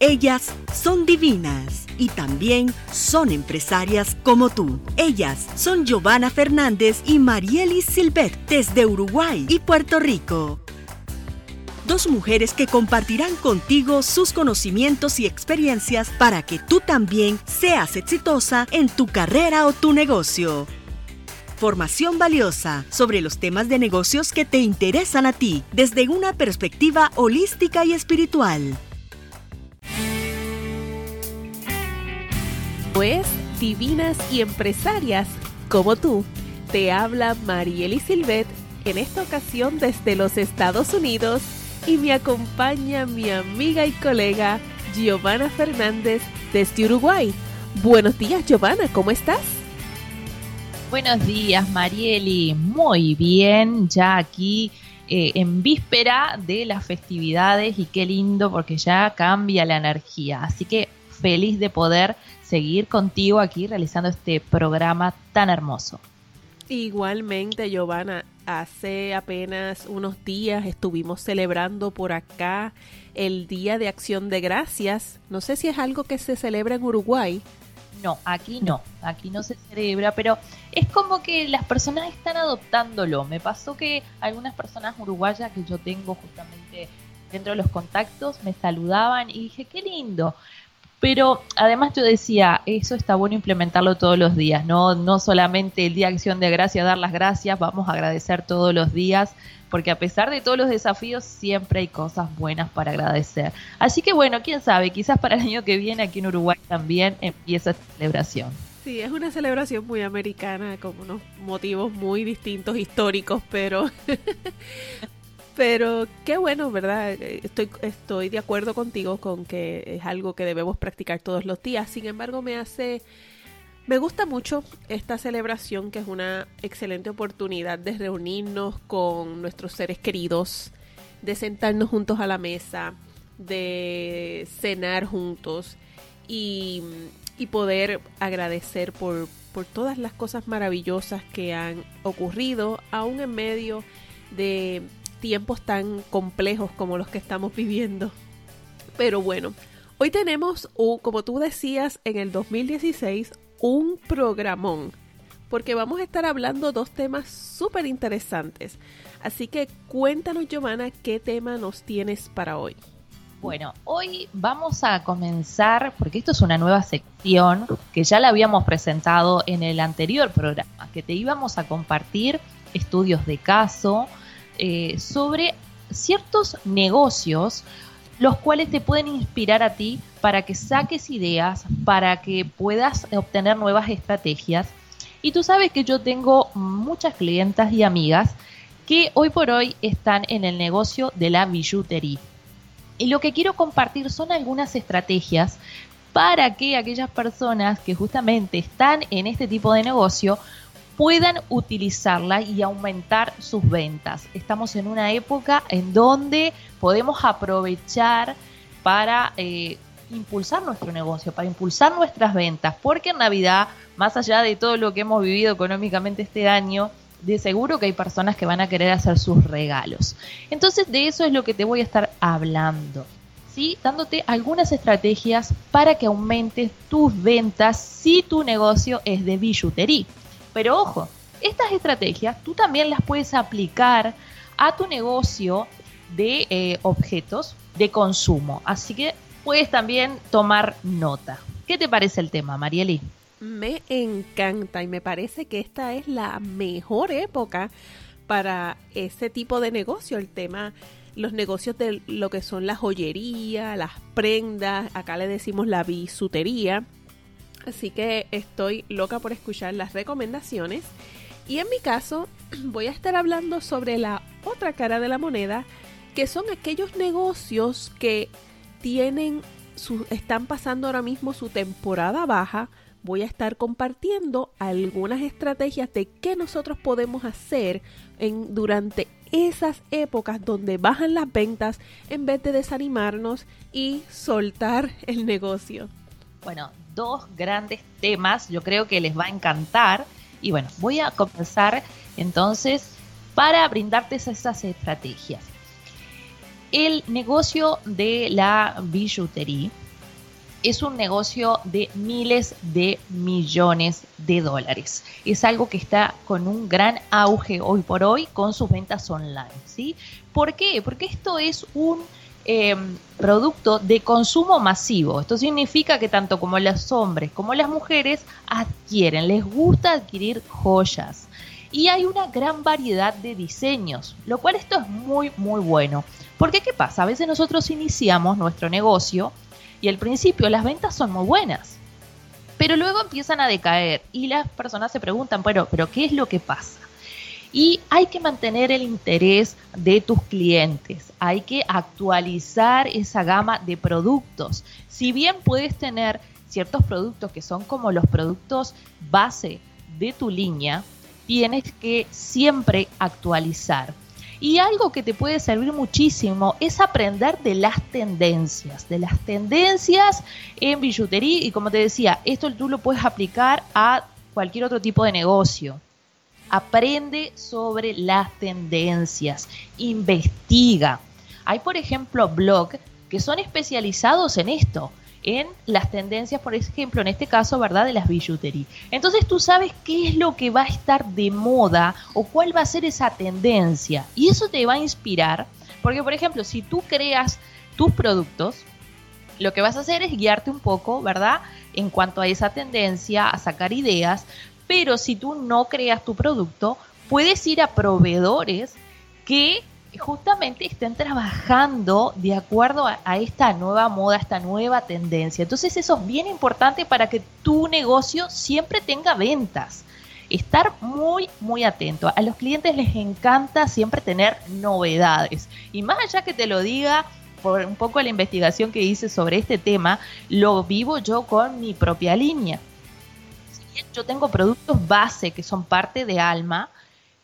Ellas son divinas y también son empresarias como tú. Ellas son Giovanna Fernández y Marielis Silvet desde Uruguay y Puerto Rico. Dos mujeres que compartirán contigo sus conocimientos y experiencias para que tú también seas exitosa en tu carrera o tu negocio. Formación valiosa sobre los temas de negocios que te interesan a ti desde una perspectiva holística y espiritual. Pues, divinas y empresarias como tú, te habla Marieli Silvet en esta ocasión desde los Estados Unidos y me acompaña mi amiga y colega Giovanna Fernández desde Uruguay. Buenos días Giovanna, ¿cómo estás? Buenos días Marieli, muy bien, ya aquí eh, en víspera de las festividades y qué lindo porque ya cambia la energía, así que feliz de poder seguir contigo aquí realizando este programa tan hermoso. Igualmente, Giovanna, hace apenas unos días estuvimos celebrando por acá el Día de Acción de Gracias. No sé si es algo que se celebra en Uruguay. No, aquí no, aquí no se celebra, pero es como que las personas están adoptándolo. Me pasó que algunas personas uruguayas que yo tengo justamente dentro de los contactos me saludaban y dije, qué lindo. Pero además yo decía, eso está bueno implementarlo todos los días, no, no solamente el Día de Acción de Gracias, dar las gracias, vamos a agradecer todos los días, porque a pesar de todos los desafíos, siempre hay cosas buenas para agradecer. Así que bueno, quién sabe, quizás para el año que viene aquí en Uruguay también empieza esta celebración. Sí, es una celebración muy americana, con unos motivos muy distintos, históricos, pero Pero qué bueno, ¿verdad? Estoy, estoy de acuerdo contigo con que es algo que debemos practicar todos los días. Sin embargo, me hace... Me gusta mucho esta celebración que es una excelente oportunidad de reunirnos con nuestros seres queridos, de sentarnos juntos a la mesa, de cenar juntos y, y poder agradecer por, por todas las cosas maravillosas que han ocurrido, aún en medio de tiempos tan complejos como los que estamos viviendo. Pero bueno, hoy tenemos, como tú decías, en el 2016, un programón. Porque vamos a estar hablando dos temas súper interesantes. Así que cuéntanos, Giovanna, qué tema nos tienes para hoy. Bueno, hoy vamos a comenzar, porque esto es una nueva sección que ya la habíamos presentado en el anterior programa, que te íbamos a compartir estudios de caso, eh, sobre ciertos negocios los cuales te pueden inspirar a ti para que saques ideas, para que puedas obtener nuevas estrategias. Y tú sabes que yo tengo muchas clientas y amigas que hoy por hoy están en el negocio de la billutería. Y lo que quiero compartir son algunas estrategias para que aquellas personas que justamente están en este tipo de negocio puedan utilizarla y aumentar sus ventas. Estamos en una época en donde podemos aprovechar para eh, impulsar nuestro negocio, para impulsar nuestras ventas, porque en Navidad, más allá de todo lo que hemos vivido económicamente este año, de seguro que hay personas que van a querer hacer sus regalos. Entonces de eso es lo que te voy a estar hablando. ¿sí? Dándote algunas estrategias para que aumentes tus ventas si tu negocio es de billutería. Pero ojo, estas estrategias tú también las puedes aplicar a tu negocio de eh, objetos de consumo. Así que puedes también tomar nota. ¿Qué te parece el tema, Marieli? Me encanta y me parece que esta es la mejor época para ese tipo de negocio, el tema, los negocios de lo que son la joyería, las prendas, acá le decimos la bisutería, Así que estoy loca por escuchar las recomendaciones. Y en mi caso voy a estar hablando sobre la otra cara de la moneda, que son aquellos negocios que tienen están pasando ahora mismo su temporada baja, voy a estar compartiendo algunas estrategias de qué nosotros podemos hacer en, durante esas épocas donde bajan las ventas en vez de desanimarnos y soltar el negocio. Bueno, dos grandes temas, yo creo que les va a encantar. Y bueno, voy a comenzar entonces para brindarte esas estrategias. El negocio de la billutería es un negocio de miles de millones de dólares. Es algo que está con un gran auge hoy por hoy con sus ventas online. ¿sí? ¿Por qué? Porque esto es un em, producto de consumo masivo. Esto significa que tanto como los hombres como las mujeres adquieren, les gusta adquirir joyas. Y hay una gran variedad de diseños, lo cual esto es muy, muy bueno. Porque ¿qué pasa? A veces nosotros iniciamos nuestro negocio y al principio las ventas son muy buenas, pero luego empiezan a decaer y las personas se preguntan, bueno, pero ¿qué es lo que pasa? Y hay que mantener el interés de tus clientes, hay que actualizar esa gama de productos. Si bien puedes tener ciertos productos que son como los productos base de tu línea, tienes que siempre actualizar. Y algo que te puede servir muchísimo es aprender de las tendencias, de las tendencias en billutería y como te decía, esto tú lo puedes aplicar a cualquier otro tipo de negocio. Aprende sobre las tendencias, investiga. Hay, por ejemplo, blogs que son especializados en esto en las tendencias, por ejemplo, en este caso, ¿verdad? De las billutería. Entonces tú sabes qué es lo que va a estar de moda o cuál va a ser esa tendencia. Y eso te va a inspirar, porque, por ejemplo, si tú creas tus productos, lo que vas a hacer es guiarte un poco, ¿verdad? En cuanto a esa tendencia, a sacar ideas, pero si tú no creas tu producto, puedes ir a proveedores que justamente estén trabajando de acuerdo a, esta nueva moda, esta nueva tendencia. Entonces eso es bien importante para que tu negocio siempre tenga ventas. Estar muy, muy atento. A los clientes les encanta siempre tener novedades. Y más allá que te lo diga por un poco la investigación que hice sobre este tema, lo vivo yo con mi propia línea. Yo tengo productos base que son parte de Alma,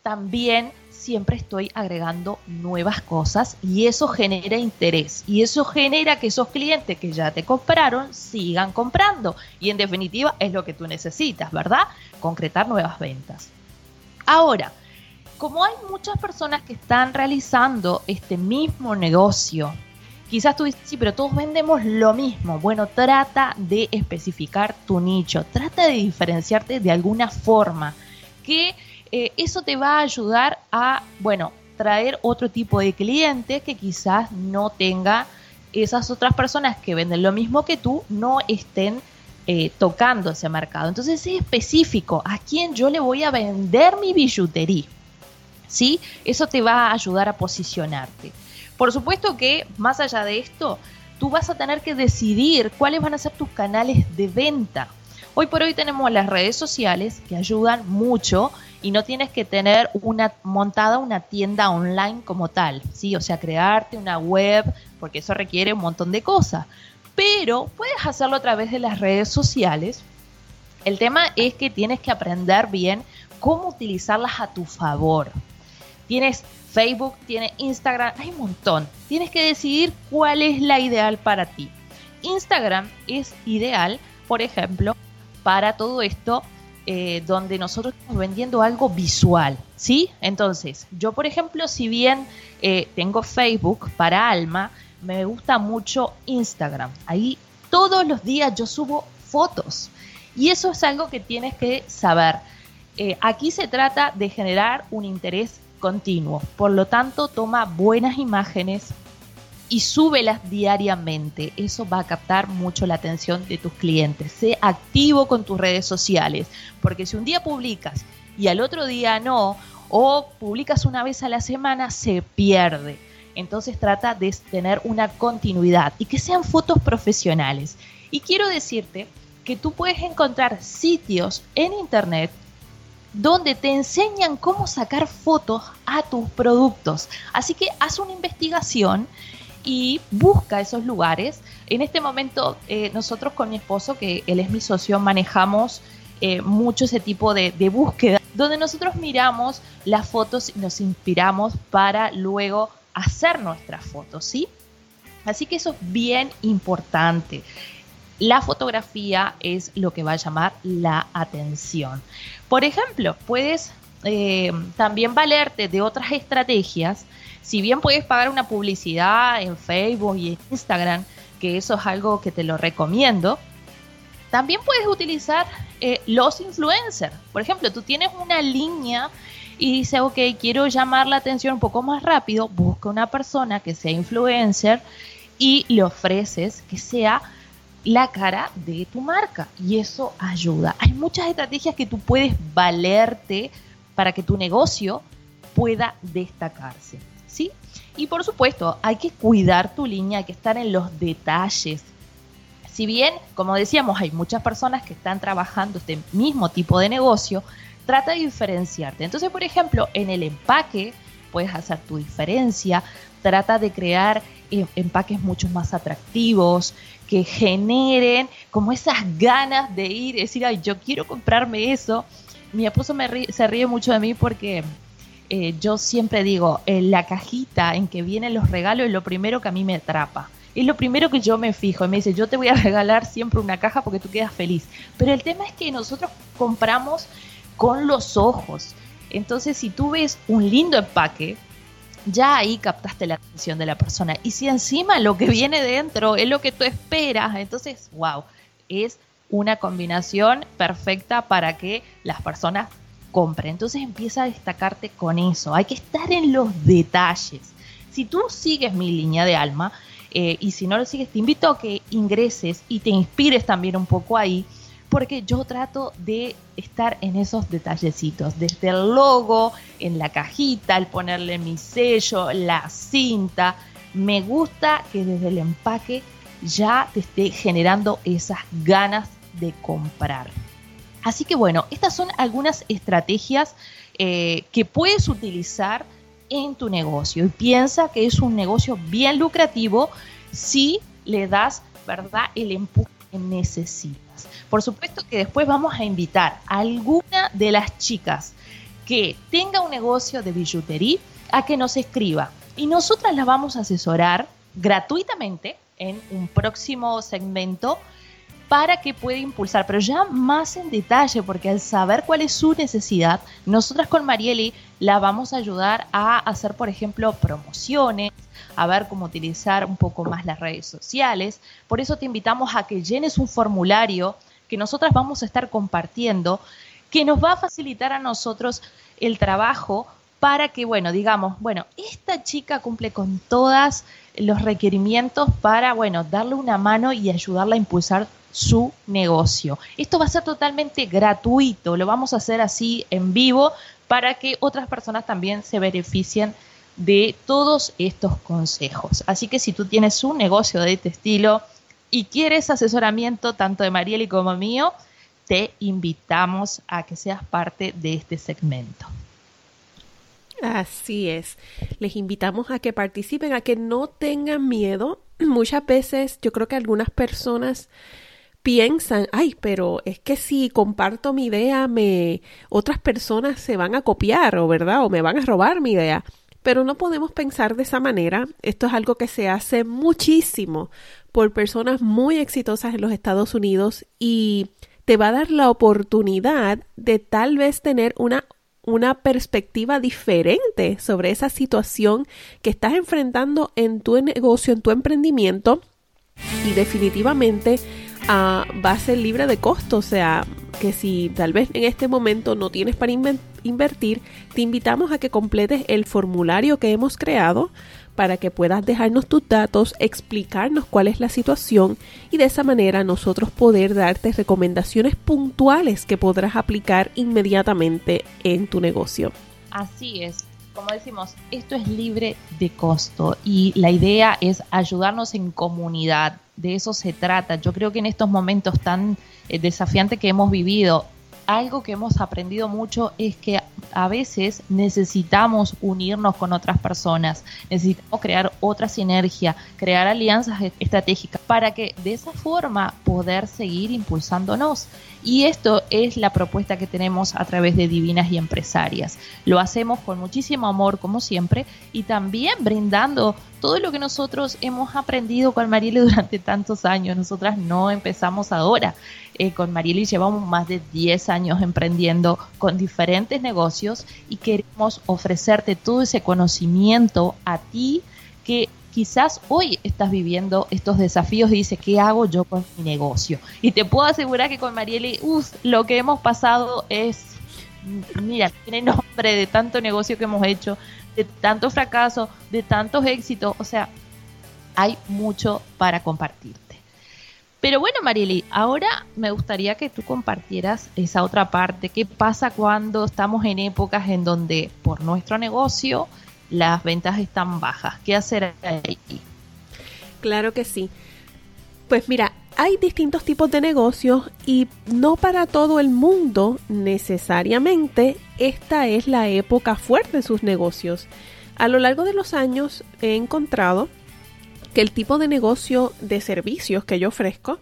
también siempre estoy agregando nuevas cosas y eso genera interés y eso genera que esos clientes que ya te compraron sigan comprando y en definitiva es lo que tú necesitas, ¿verdad? Concretar nuevas ventas. Ahora, como hay muchas personas que están realizando este mismo negocio, quizás tú dices, sí, pero todos vendemos lo mismo. Bueno, trata de especificar tu nicho, trata de diferenciarte de alguna forma que eh, eso te va a ayudar a, bueno, traer otro tipo de cliente que quizás no tenga esas otras personas que venden lo mismo que tú, no estén eh, tocando ese mercado. Entonces es específico a quién yo le voy a vender mi billutería. ¿Sí? Eso te va a ayudar a posicionarte. Por supuesto que más allá de esto, tú vas a tener que decidir cuáles van a ser tus canales de venta. Hoy por hoy tenemos las redes sociales que ayudan mucho y no tienes que tener una montada una tienda online como tal, ¿sí? O sea, crearte una web, porque eso requiere un montón de cosas. Pero puedes hacerlo a través de las redes sociales. El tema es que tienes que aprender bien cómo utilizarlas a tu favor. Tienes Facebook, tienes Instagram, hay un montón. Tienes que decidir cuál es la ideal para ti. Instagram es ideal, por ejemplo, para todo esto eh, donde nosotros estamos vendiendo algo visual, ¿sí? Entonces, yo por ejemplo, si bien eh, tengo Facebook para Alma, me gusta mucho Instagram. Ahí todos los días yo subo fotos y eso es algo que tienes que saber. Eh, aquí se trata de generar un interés continuo, por lo tanto toma buenas imágenes, y súbelas diariamente. Eso va a captar mucho la atención de tus clientes. Sé activo con tus redes sociales, porque si un día publicas y al otro día no, o publicas una vez a la semana, se pierde. Entonces trata de tener una continuidad y que sean fotos profesionales. Y quiero decirte que tú puedes encontrar sitios en internet donde te enseñan cómo sacar fotos a tus productos. Así que haz una investigación y busca esos lugares En este momento, eh, nosotros con mi esposo, que él es mi socio, manejamos eh, mucho ese tipo de, de, búsqueda, donde nosotros miramos las fotos y nos inspiramos para luego hacer nuestras fotos, ¿sí? Así que eso es bien importante. La fotografía es lo que va a llamar la atención. Por ejemplo, puedes eh, también valerte de otras estrategias. Si bien puedes pagar una publicidad en Facebook y Instagram, que eso es algo que te lo recomiendo, también puedes utilizar eh, los influencers. Por ejemplo, tú tienes una línea y dices, ok, quiero llamar la atención un poco más rápido, busca una persona que sea influencer y le ofreces que sea la cara de tu marca y eso ayuda. Hay muchas estrategias que tú puedes valerte para que tu negocio pueda destacarse, ¿sí? Y por supuesto, hay que cuidar tu línea, hay que estar en los detalles. Si bien, como decíamos, hay muchas personas que están trabajando este mismo tipo de negocio, trata de diferenciarte. Entonces, por ejemplo, en el empaque puedes hacer tu diferencia, trata de crear empaques mucho más atractivos, que generen como esas ganas de ir, decir, ay, yo quiero comprarme eso mi esposo se ríe mucho de mí porque eh, yo siempre digo, en la cajita en que vienen los regalos es lo primero que a mí me atrapa. Es lo primero que yo me fijo y me dice, yo te voy a regalar siempre una caja porque tú quedas feliz. Pero el tema es que nosotros compramos con los ojos. Entonces, si tú ves un lindo empaque, ya ahí captaste la atención de la persona. Y si encima lo que viene dentro es lo que tú esperas, entonces, wow, es una combinación perfecta para que las personas compren. Entonces empieza a destacarte con eso. Hay que estar en los detalles. Si tú sigues mi línea de alma eh, y si no lo sigues, te invito a que ingreses y te inspires también un poco ahí, porque yo trato de estar en esos detallecitos, desde el logo, en la cajita, el ponerle mi sello, la cinta. Me gusta que desde el empaque ya te esté generando esas ganas de comprar. Así que bueno, estas son algunas estrategias eh, que puedes utilizar en tu negocio y piensa que es un negocio bien lucrativo si le das, ¿verdad?, el empuje necesitas. Por supuesto que después vamos a invitar a alguna de las chicas que tenga un negocio de billutería a que nos escriba y nosotras la vamos a asesorar gratuitamente en un próximo segmento para que pueda impulsar, pero ya más en detalle, porque al saber cuál es su necesidad, nosotras con Marieli la vamos a ayudar a hacer, por ejemplo, promociones, a ver cómo utilizar un poco más las redes sociales. Por eso te invitamos a que llenes un formulario que nosotras vamos a estar compartiendo, que nos va a facilitar a nosotros el trabajo para que, bueno, digamos, bueno, esta chica cumple con todos los requerimientos para, bueno, darle una mano y ayudarla a impulsar su negocio. Esto va a ser totalmente gratuito, lo vamos a hacer así en vivo para que otras personas también se beneficien de todos estos consejos. Así que si tú tienes un negocio de este estilo y quieres asesoramiento tanto de Marieli como mío, te invitamos a que seas parte de este segmento. Así es. Les invitamos a que participen, a que no tengan miedo. Muchas veces yo creo que algunas personas piensan, ay, pero es que si comparto mi idea, me otras personas se van a copiar, o verdad, o me van a robar mi idea. Pero no podemos pensar de esa manera. Esto es algo que se hace muchísimo por personas muy exitosas en los Estados Unidos y te va a dar la oportunidad de tal vez tener una una perspectiva diferente sobre esa situación que estás enfrentando en tu negocio, en tu emprendimiento y definitivamente va a ser libre de costo. O sea, que si tal vez en este momento no tienes para invertir, te invitamos a que completes el formulario que hemos creado para que puedas dejarnos tus datos, explicarnos cuál es la situación y de esa manera nosotros poder darte recomendaciones puntuales que podrás aplicar inmediatamente en tu negocio. Así es. Como decimos, esto es libre de costo y la idea es ayudarnos en comunidad de eso se trata. Yo creo que en estos momentos tan eh, desafiantes que hemos vivido, algo que hemos aprendido mucho es que a veces necesitamos unirnos con otras personas, necesitamos crear otra sinergia, crear alianzas estratégicas para que de esa forma poder seguir impulsándonos. Y esto es la propuesta que tenemos a través de Divinas y Empresarias. Lo hacemos con muchísimo amor, como siempre, y también brindando todo lo que nosotros hemos aprendido con Marieli durante tantos años. Nosotras no empezamos ahora. Eh, con Marieli llevamos más de 10 años emprendiendo con diferentes negocios y queremos ofrecerte todo ese conocimiento a ti que quizás hoy estás viviendo estos desafíos y dices, ¿qué hago yo con mi negocio? Y te puedo asegurar que con Marieli, lo que hemos pasado es, mira, tiene nombre de tanto negocio que hemos hecho, de tanto fracaso, de tantos éxitos, o sea, hay mucho para compartirte. Pero bueno, Marieli, ahora me gustaría que tú compartieras esa otra parte. ¿Qué pasa cuando estamos en épocas en donde por nuestro negocio las ventas están bajas. ¿Qué hacer ahí? Claro que sí. Pues mira, hay distintos tipos de negocios y no para todo el mundo necesariamente esta es la época fuerte de sus negocios. A lo largo de los años he encontrado que el tipo de negocio de servicios que yo ofrezco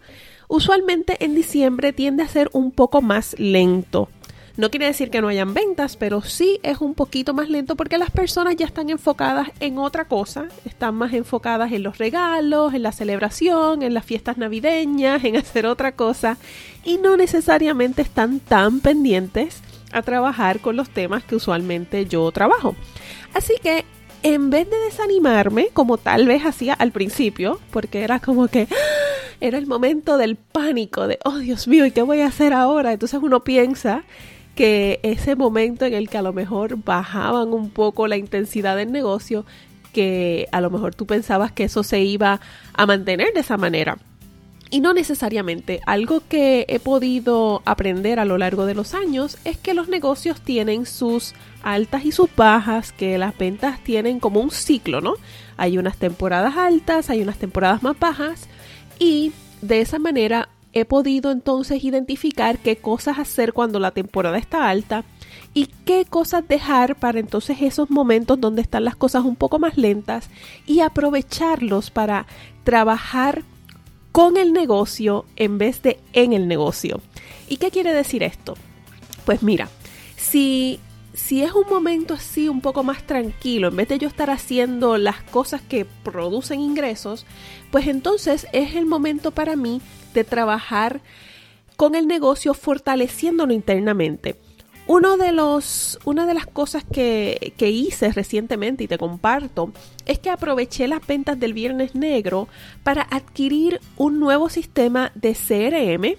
usualmente en diciembre tiende a ser un poco más lento. No quiere decir que no hayan ventas, pero sí es un poquito más lento porque las personas ya están enfocadas en otra cosa, están más enfocadas en los regalos, en la celebración, en las fiestas navideñas, en hacer otra cosa y no necesariamente están tan pendientes a trabajar con los temas que usualmente yo trabajo. Así que en vez de desanimarme, como tal vez hacía al principio, porque era como que ¡ah! era el momento del pánico, de, oh Dios mío, ¿y qué voy a hacer ahora? Entonces uno piensa que ese momento en el que a lo mejor bajaban un poco la intensidad del negocio, que a lo mejor tú pensabas que eso se iba a mantener de esa manera. Y no necesariamente. Algo que he podido aprender a lo largo de los años es que los negocios tienen sus altas y sus bajas, que las ventas tienen como un ciclo, ¿no? Hay unas temporadas altas, hay unas temporadas más bajas y de esa manera he podido entonces identificar qué cosas hacer cuando la temporada está alta y qué cosas dejar para entonces esos momentos donde están las cosas un poco más lentas y aprovecharlos para trabajar con el negocio en vez de en el negocio. ¿Y qué quiere decir esto? Pues mira, si si es un momento así un poco más tranquilo, en vez de yo estar haciendo las cosas que producen ingresos, pues entonces es el momento para mí de trabajar con el negocio fortaleciéndolo internamente. Uno de los, una de las cosas que, que, hice recientemente y te comparto es que aproveché las ventas del Viernes Negro para adquirir un nuevo sistema de CRM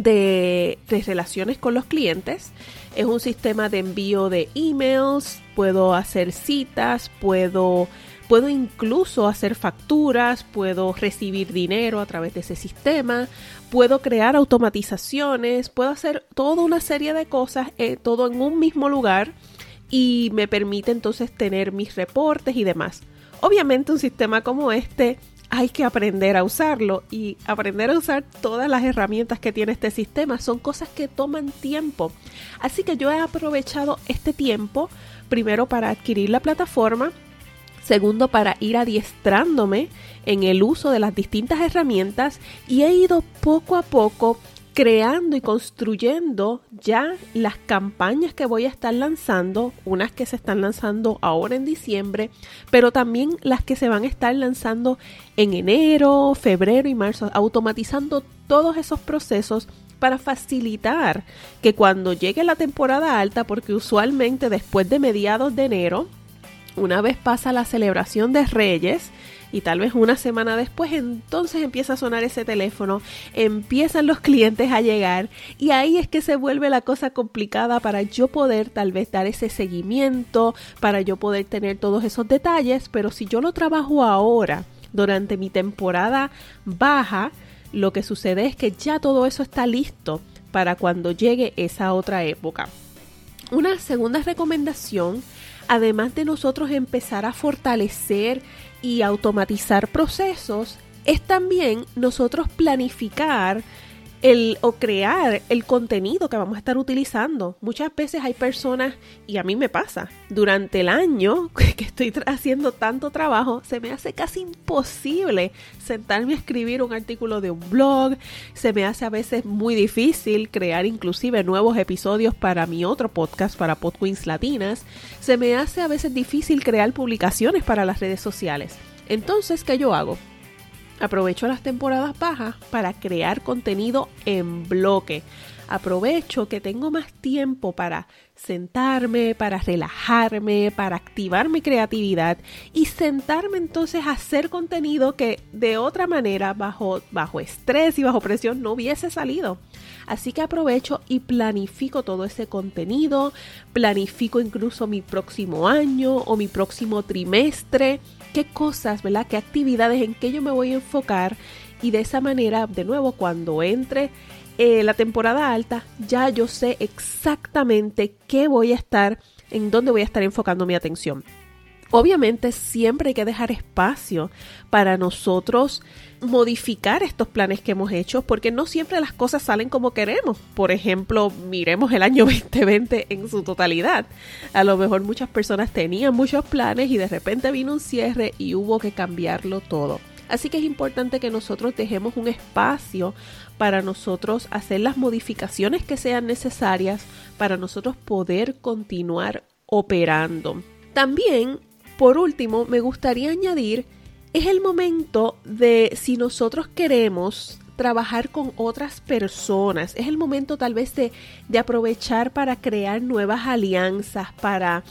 de, de relaciones con los clientes. Es un sistema de envío de emails, puedo hacer citas, puedo Puedo incluso hacer facturas, puedo recibir dinero a través de ese sistema, puedo crear automatizaciones, puedo hacer toda una serie de cosas, eh, todo en un mismo lugar y me permite entonces tener mis reportes y demás. Obviamente un sistema como este hay que aprender a usarlo y aprender a usar todas las herramientas que tiene este sistema son cosas que toman tiempo. Así que yo he aprovechado este tiempo primero para adquirir la plataforma Segundo, para ir adiestrándome en el uso de las distintas herramientas y he ido poco a poco creando y construyendo ya las campañas que voy a estar lanzando, unas que se están lanzando ahora en diciembre, pero también las que se van a estar lanzando en enero, febrero y marzo, automatizando todos esos procesos para facilitar que cuando llegue la temporada alta, porque usualmente después de mediados de enero, una vez pasa la celebración de Reyes, y tal vez una semana después entonces empieza a sonar ese teléfono, empiezan los clientes a llegar y ahí es que se vuelve la cosa complicada para yo poder tal vez dar ese seguimiento, para yo poder tener todos esos detalles, pero si yo lo trabajo ahora, durante mi temporada baja, lo que sucede es que ya todo eso está listo para cuando llegue esa otra época. Una segunda recomendación además de nosotros empezar a fortalecer y automatizar procesos, es también nosotros planificar el, o crear el contenido que vamos a estar utilizando. Muchas veces hay personas, y a mí me pasa, durante el año que estoy haciendo tanto trabajo, se me hace casi imposible sentarme a escribir un artículo de un blog, se me hace a veces muy difícil crear inclusive nuevos episodios para mi otro podcast, para Podqueens Latinas, se me hace a veces difícil crear publicaciones para las redes sociales. Entonces, ¿qué yo hago? Aprovecho las temporadas bajas para crear contenido en bloque. Aprovecho que tengo más tiempo para sentarme, para relajarme, para activar mi creatividad y sentarme entonces a hacer contenido que de otra manera, bajo, bajo estrés y bajo presión, no hubiese salido. Así que aprovecho y planifico todo ese contenido, planifico incluso mi próximo año o mi próximo trimestre qué cosas, ¿verdad? ¿Qué actividades en qué yo me voy a enfocar? Y de esa manera, de nuevo, cuando entre eh, la temporada alta, ya yo sé exactamente qué voy a estar, en dónde voy a estar enfocando mi atención. Obviamente siempre hay que dejar espacio para nosotros modificar estos planes que hemos hecho porque no siempre las cosas salen como queremos. Por ejemplo, miremos el año 2020 en su totalidad. A lo mejor muchas personas tenían muchos planes y de repente vino un cierre y hubo que cambiarlo todo. Así que es importante que nosotros dejemos un espacio para nosotros hacer las modificaciones que sean necesarias para nosotros poder continuar operando. También por último, me gustaría añadir, es el momento de si nosotros queremos trabajar con otras personas, es el momento tal vez de, aprovechar para crear nuevas alianzas, para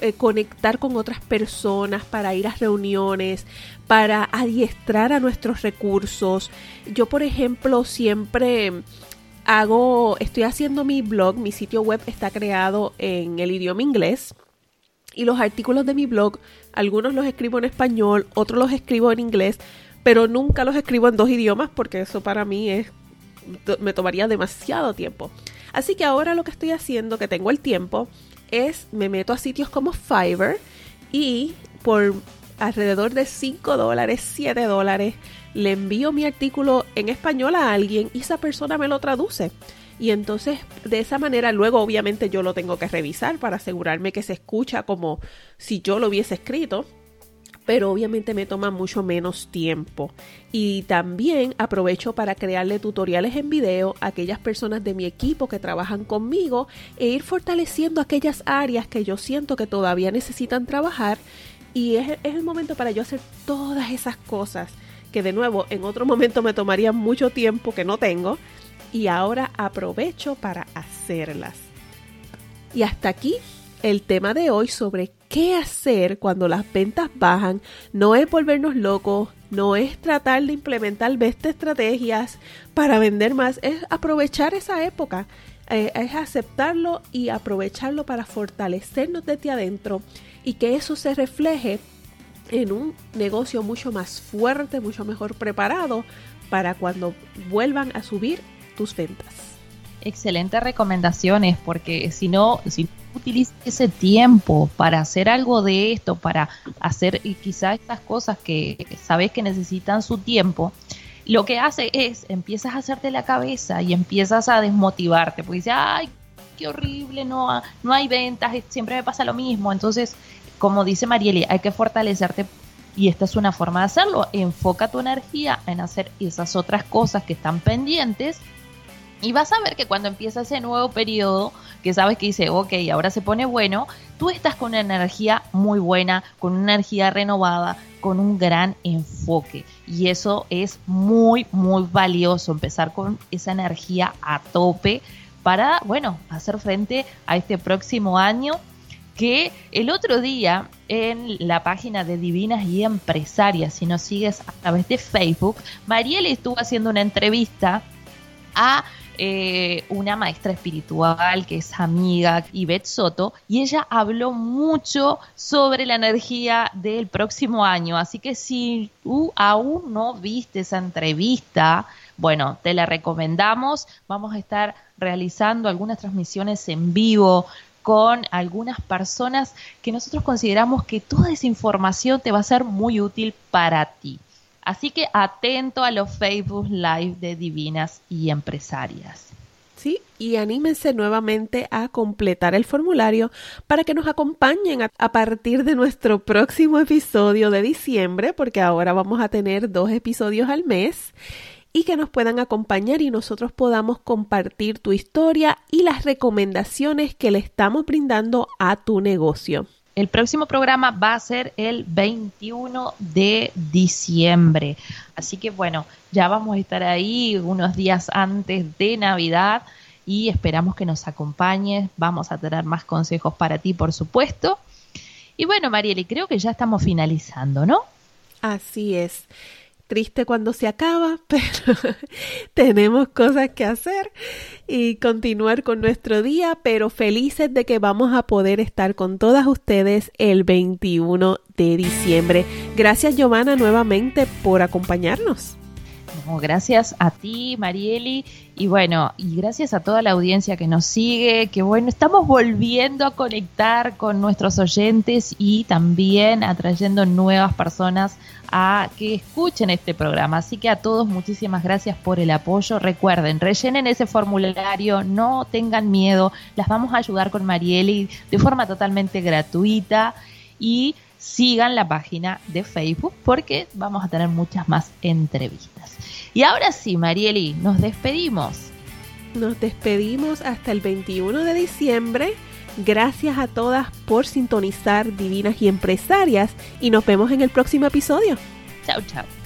eh, conectar con otras personas, para ir a reuniones, para adiestrar a nuestros recursos. Yo, por ejemplo, siempre hago, estoy haciendo mi blog, mi sitio web está creado en el idioma inglés y los artículos de mi blog, algunos los escribo en español, otros los escribo en inglés, pero nunca los escribo en dos idiomas porque eso para mí es me tomaría demasiado tiempo. Así que ahora lo que estoy haciendo, que tengo el tiempo, es me meto a sitios como Fiverr y por alrededor de 5 dólares, 7 dólares, le envío mi artículo en español a alguien y esa persona me lo traduce. Y entonces de esa manera luego obviamente yo lo tengo que revisar para asegurarme que se escucha como si yo lo hubiese escrito. Pero obviamente me toma mucho menos tiempo. Y también aprovecho para crearle tutoriales en video a aquellas personas de mi equipo que trabajan conmigo e ir fortaleciendo aquellas áreas que yo siento que todavía necesitan trabajar. Y es, es el momento para yo hacer todas esas cosas que de nuevo en otro momento me tomaría mucho tiempo que no tengo y ahora aprovecho para hacerlas. Y hasta aquí el tema de hoy sobre qué hacer cuando las ventas bajan. No es volvernos locos, no es tratar de implementar best estrategias para vender más, es aprovechar esa época, eh, es aceptarlo y aprovecharlo para fortalecernos desde adentro y que eso se refleje en un negocio mucho más fuerte, mucho mejor preparado para cuando vuelvan a subir tus ventas. Excelentes recomendaciones, porque si no, si utilizas ese tiempo para hacer algo de esto, para hacer quizás estas cosas que sabes que necesitan su tiempo, lo que hace es, empiezas a hacerte la cabeza y empiezas a desmotivarte, porque dices, ay, qué horrible, no, no hay ventas, siempre me pasa lo mismo. Entonces, como dice Marieli, hay que fortalecerte y esta es una forma de hacerlo. Enfoca tu energía en hacer esas otras cosas que están pendientes y vas a ver que cuando empieza ese nuevo periodo, que sabes que dice, ok, ahora se pone bueno, tú estás con una energía muy buena, con una energía renovada, con un gran enfoque. Y eso es muy, muy valioso, empezar con esa energía a tope para, bueno, hacer frente a este próximo año que el otro día en la página de Divinas y Empresarias, si nos sigues a través de Facebook, Mariel estuvo haciendo una entrevista a eh, una maestra espiritual que es amiga, Ivette Soto, y ella habló mucho sobre la energía del próximo año. Así que si tú aún no viste esa entrevista, bueno, te la recomendamos. Vamos a estar realizando algunas transmisiones en vivo con algunas personas que nosotros consideramos que toda esa información te va a ser muy útil para ti. Así que atento a los Facebook Live de Divinas y Empresarias. Sí, y anímense nuevamente a completar el formulario para que nos acompañen a, a, partir de nuestro próximo episodio de diciembre, porque ahora vamos a tener dos episodios al mes y que nos puedan acompañar y nosotros podamos compartir tu historia y las recomendaciones que le estamos brindando a tu negocio. El próximo programa va a ser el 21 de diciembre. Así que bueno, ya vamos a estar ahí unos días antes de Navidad y esperamos que nos acompañes. Vamos a tener más consejos para ti, por supuesto. Y bueno, Marieli, creo que ya estamos finalizando, ¿no? Así es triste cuando se acaba, pero tenemos cosas que hacer y continuar con nuestro día, pero felices de que vamos a poder estar con todas ustedes el 21 de diciembre. Gracias Giovanna nuevamente por acompañarnos gracias a ti, Marieli, y bueno, y gracias a toda la audiencia que nos sigue, que bueno, estamos volviendo a conectar con nuestros oyentes y también atrayendo nuevas personas a que escuchen este programa. Así que a todos muchísimas gracias por el apoyo. Recuerden, rellenen ese formulario, no tengan miedo, las vamos a ayudar con Marieli de forma totalmente gratuita y sigan la página de Facebook porque vamos a tener muchas más entrevistas. Y ahora sí, Marieli, nos despedimos. Nos despedimos hasta el 21 de diciembre. Gracias a todas por sintonizar Divinas y Empresarias y nos vemos en el próximo episodio. Chao, chao.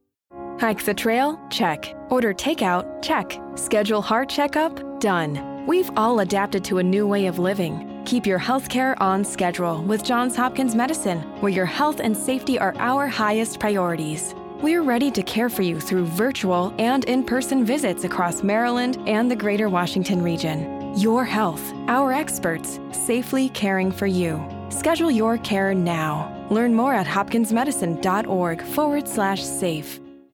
Hike the trail? Check. Order takeout? Check. Schedule heart checkup? Done. We've all adapted to a new way of living. Keep your healthcare on schedule with Johns Hopkins Medicine, where your health and safety are our highest priorities. We're ready to care for you through virtual and in person visits across Maryland and the greater Washington region. Your health, our experts, safely caring for you. Schedule your care now. Learn more at hopkinsmedicine.org forward slash safe.